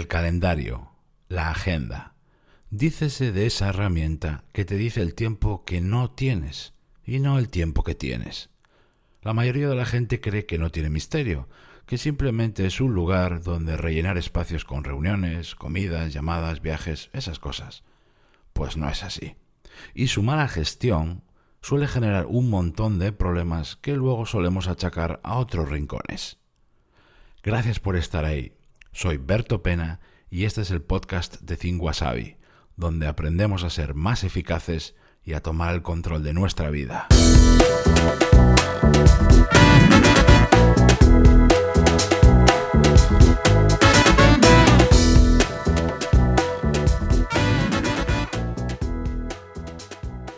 El calendario, la agenda. Dícese de esa herramienta que te dice el tiempo que no tienes y no el tiempo que tienes. La mayoría de la gente cree que no tiene misterio, que simplemente es un lugar donde rellenar espacios con reuniones, comidas, llamadas, viajes, esas cosas. Pues no es así. Y su mala gestión suele generar un montón de problemas que luego solemos achacar a otros rincones. Gracias por estar ahí. Soy Berto Pena y este es el podcast de Think donde aprendemos a ser más eficaces y a tomar el control de nuestra vida.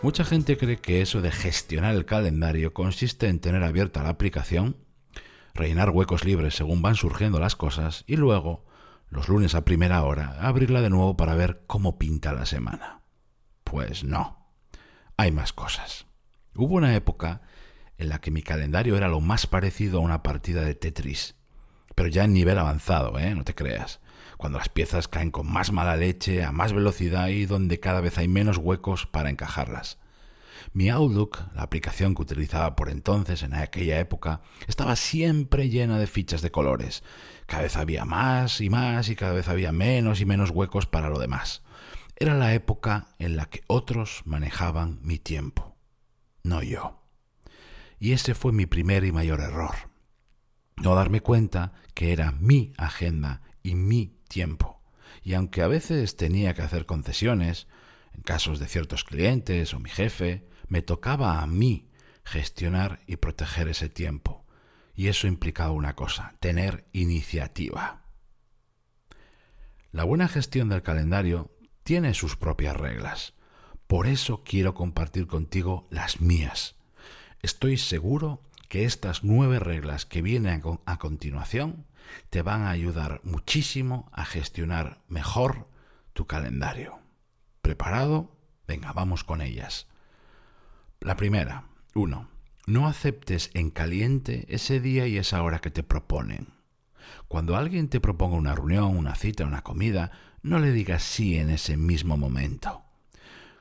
Mucha gente cree que eso de gestionar el calendario consiste en tener abierta la aplicación, rellenar huecos libres según van surgiendo las cosas y luego, los lunes a primera hora, abrirla de nuevo para ver cómo pinta la semana. Pues no, hay más cosas. Hubo una época en la que mi calendario era lo más parecido a una partida de Tetris, pero ya en nivel avanzado, ¿eh? no te creas cuando las piezas caen con más mala leche, a más velocidad y donde cada vez hay menos huecos para encajarlas. Mi Outlook, la aplicación que utilizaba por entonces, en aquella época, estaba siempre llena de fichas de colores. Cada vez había más y más y cada vez había menos y menos huecos para lo demás. Era la época en la que otros manejaban mi tiempo, no yo. Y ese fue mi primer y mayor error. No darme cuenta que era mi agenda y mi tiempo. Y aunque a veces tenía que hacer concesiones, en casos de ciertos clientes o mi jefe, me tocaba a mí gestionar y proteger ese tiempo. Y eso implicaba una cosa, tener iniciativa. La buena gestión del calendario tiene sus propias reglas. Por eso quiero compartir contigo las mías. Estoy seguro que estas nueve reglas que vienen a continuación te van a ayudar muchísimo a gestionar mejor tu calendario. ¿Preparado? Venga, vamos con ellas. La primera, uno, no aceptes en caliente ese día y esa hora que te proponen. Cuando alguien te proponga una reunión, una cita, una comida, no le digas sí en ese mismo momento.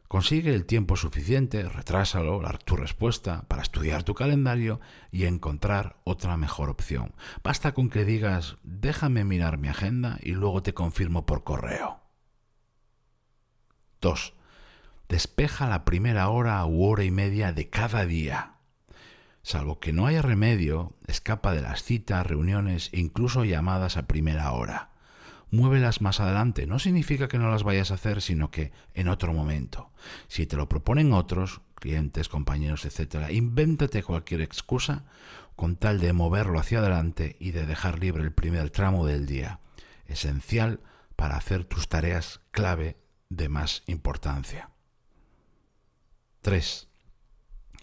Consigue el tiempo suficiente, retrásalo, tu respuesta, para estudiar tu calendario y encontrar otra mejor opción. Basta con que digas, déjame mirar mi agenda y luego te confirmo por correo. 2. Despeja la primera hora u hora y media de cada día. Salvo que no haya remedio, escapa de las citas, reuniones e incluso llamadas a primera hora muévelas más adelante. No significa que no las vayas a hacer, sino que en otro momento. Si te lo proponen otros, clientes, compañeros, etc., invéntate cualquier excusa con tal de moverlo hacia adelante y de dejar libre el primer tramo del día, esencial para hacer tus tareas clave de más importancia. 3.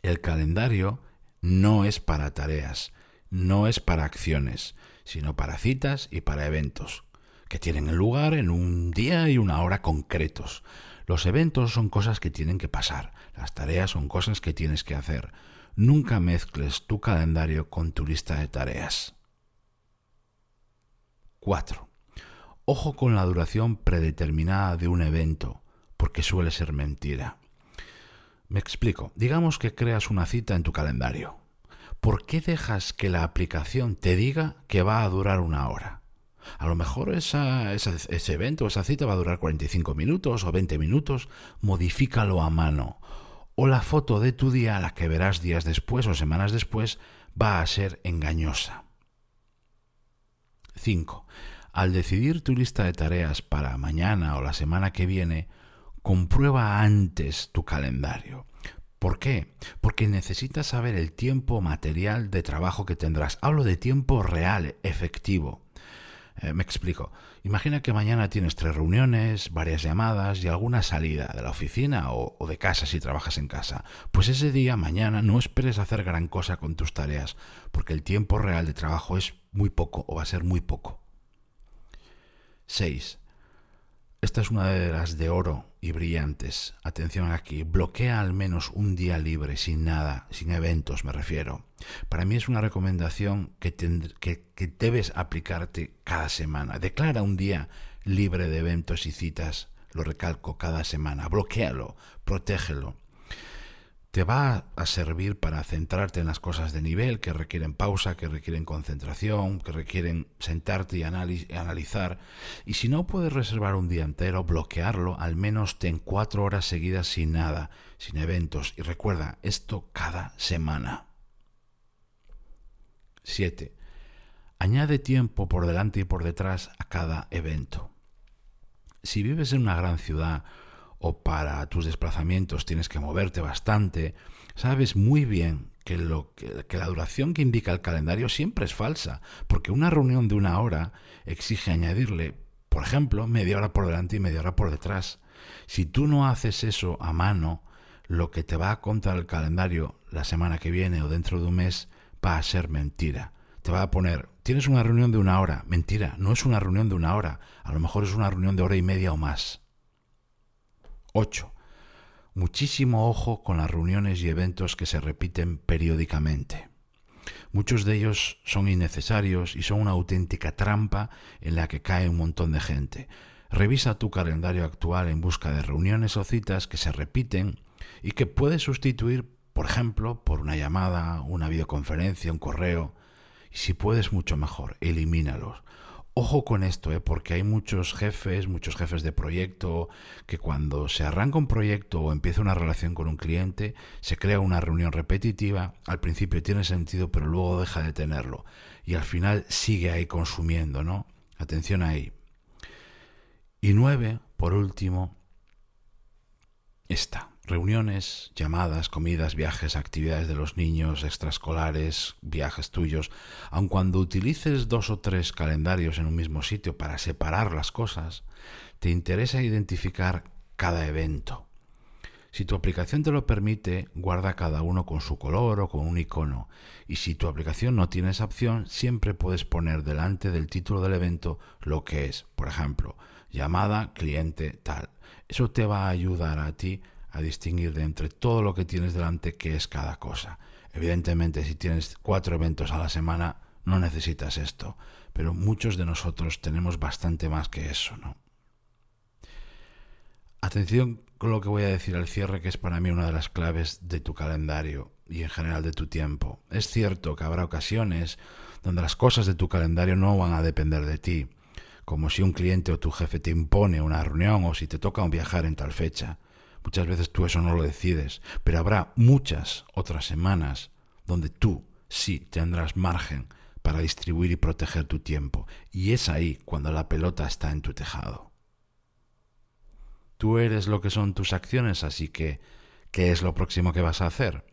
El calendario no es para tareas, no es para acciones, sino para citas y para eventos que tienen lugar en un día y una hora concretos. Los eventos son cosas que tienen que pasar, las tareas son cosas que tienes que hacer. Nunca mezcles tu calendario con tu lista de tareas. 4. Ojo con la duración predeterminada de un evento, porque suele ser mentira. Me explico. Digamos que creas una cita en tu calendario. ¿Por qué dejas que la aplicación te diga que va a durar una hora? A lo mejor ese evento, esa cita va a durar 45 minutos o 20 minutos, modifícalo a mano. O la foto de tu día, la que verás días después o semanas después, va a ser engañosa. 5. Al decidir tu lista de tareas para mañana o la semana que viene, comprueba antes tu calendario. ¿Por qué? Porque necesitas saber el tiempo material de trabajo que tendrás. Hablo de tiempo real, efectivo. Eh, me explico. Imagina que mañana tienes tres reuniones, varias llamadas y alguna salida de la oficina o, o, de casa si trabajas en casa. Pues ese día, mañana, no esperes hacer gran cosa con tus tareas, porque el tiempo real de trabajo es muy poco o va a ser muy poco. 6. Esta es una de las de oro y brillantes. Atención aquí, bloquea al menos un día libre, sin nada, sin eventos me refiero. Para mí es una recomendación que, que, debes aplicarte cada semana. Declara un día libre de eventos y citas, lo recalco cada semana, bloquealo, protégelo te va a servir para centrarte en las cosas de nivel que requieren pausa, que requieren concentración, que requieren sentarte y analizar. Y si no puedes reservar un día entero, bloquearlo, al menos ten cuatro horas seguidas sin nada, sin eventos. Y recuerda, esto cada semana. 7. Añade tiempo por delante y por detrás a cada evento. Si vives en una gran ciudad, o para tus desplazamientos tienes que moverte bastante, sabes muy bien que, lo, que, la duración que indica el calendario siempre es falsa, porque una reunión de una hora exige añadirle, por ejemplo, media hora por delante y media hora por detrás. Si tú no haces eso a mano, lo que te va a contar el calendario la semana que viene o dentro de un mes va a ser mentira. Te va a poner, tienes una reunión de una hora. Mentira, no es una reunión de una hora. A lo mejor es una reunión de hora y media o más. 8. Muchísimo ojo con las reuniones y eventos que se repiten periódicamente. Muchos de ellos son innecesarios y son una auténtica trampa en la que cae un montón de gente. Revisa tu calendario actual en busca de reuniones o citas que se repiten y que puedes sustituir, por ejemplo, por una llamada, una videoconferencia, un correo. Y si puedes, mucho mejor, elimínalos. Ojo con esto, ¿eh? porque hay muchos jefes, muchos jefes de proyecto, que cuando se arranca un proyecto o empieza una relación con un cliente, se crea una reunión repetitiva, al principio tiene sentido, pero luego deja de tenerlo. Y al final sigue ahí consumiendo, ¿no? Atención ahí. Y nueve, por último, esta. Reuniones, llamadas, comidas, viajes, actividades de los niños, extraescolares, viajes tuyos, aun cuando utilices dos o tres calendarios en un mismo sitio para separar las cosas, te interesa identificar cada evento. Si tu aplicación te lo permite, guarda cada uno con su color o con un icono. Y si tu aplicación no tiene esa opción, siempre puedes poner delante del título del evento lo que es. Por ejemplo, llamada, cliente, tal. Eso te va a ayudar a ti a distinguir de entre todo lo que tienes delante qué es cada cosa. Evidentemente, si tienes cuatro eventos a la semana, no necesitas esto, pero muchos de nosotros tenemos bastante más que eso, ¿no? Atención con lo que voy a decir al cierre, que es para mí una de las claves de tu calendario y en general de tu tiempo. Es cierto que habrá ocasiones donde las cosas de tu calendario no van a depender de ti, como si un cliente o tu jefe te impone una reunión o si te toca un viajar en tal fecha. Muchas veces tú eso no lo decides, pero habrá muchas otras semanas donde tú sí tendrás margen para distribuir y proteger tu tiempo. Y es ahí cuando la pelota está en tu tejado. Tú eres lo que son tus acciones, así que, ¿qué es lo próximo que vas a hacer?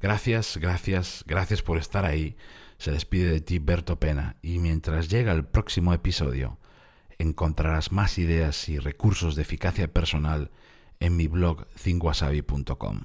Gracias, gracias, gracias por estar ahí. Se despide de ti Berto Pena y mientras llega el próximo episodio, encontrarás más ideas y recursos de eficacia personal en mi blog thinwasabi.com.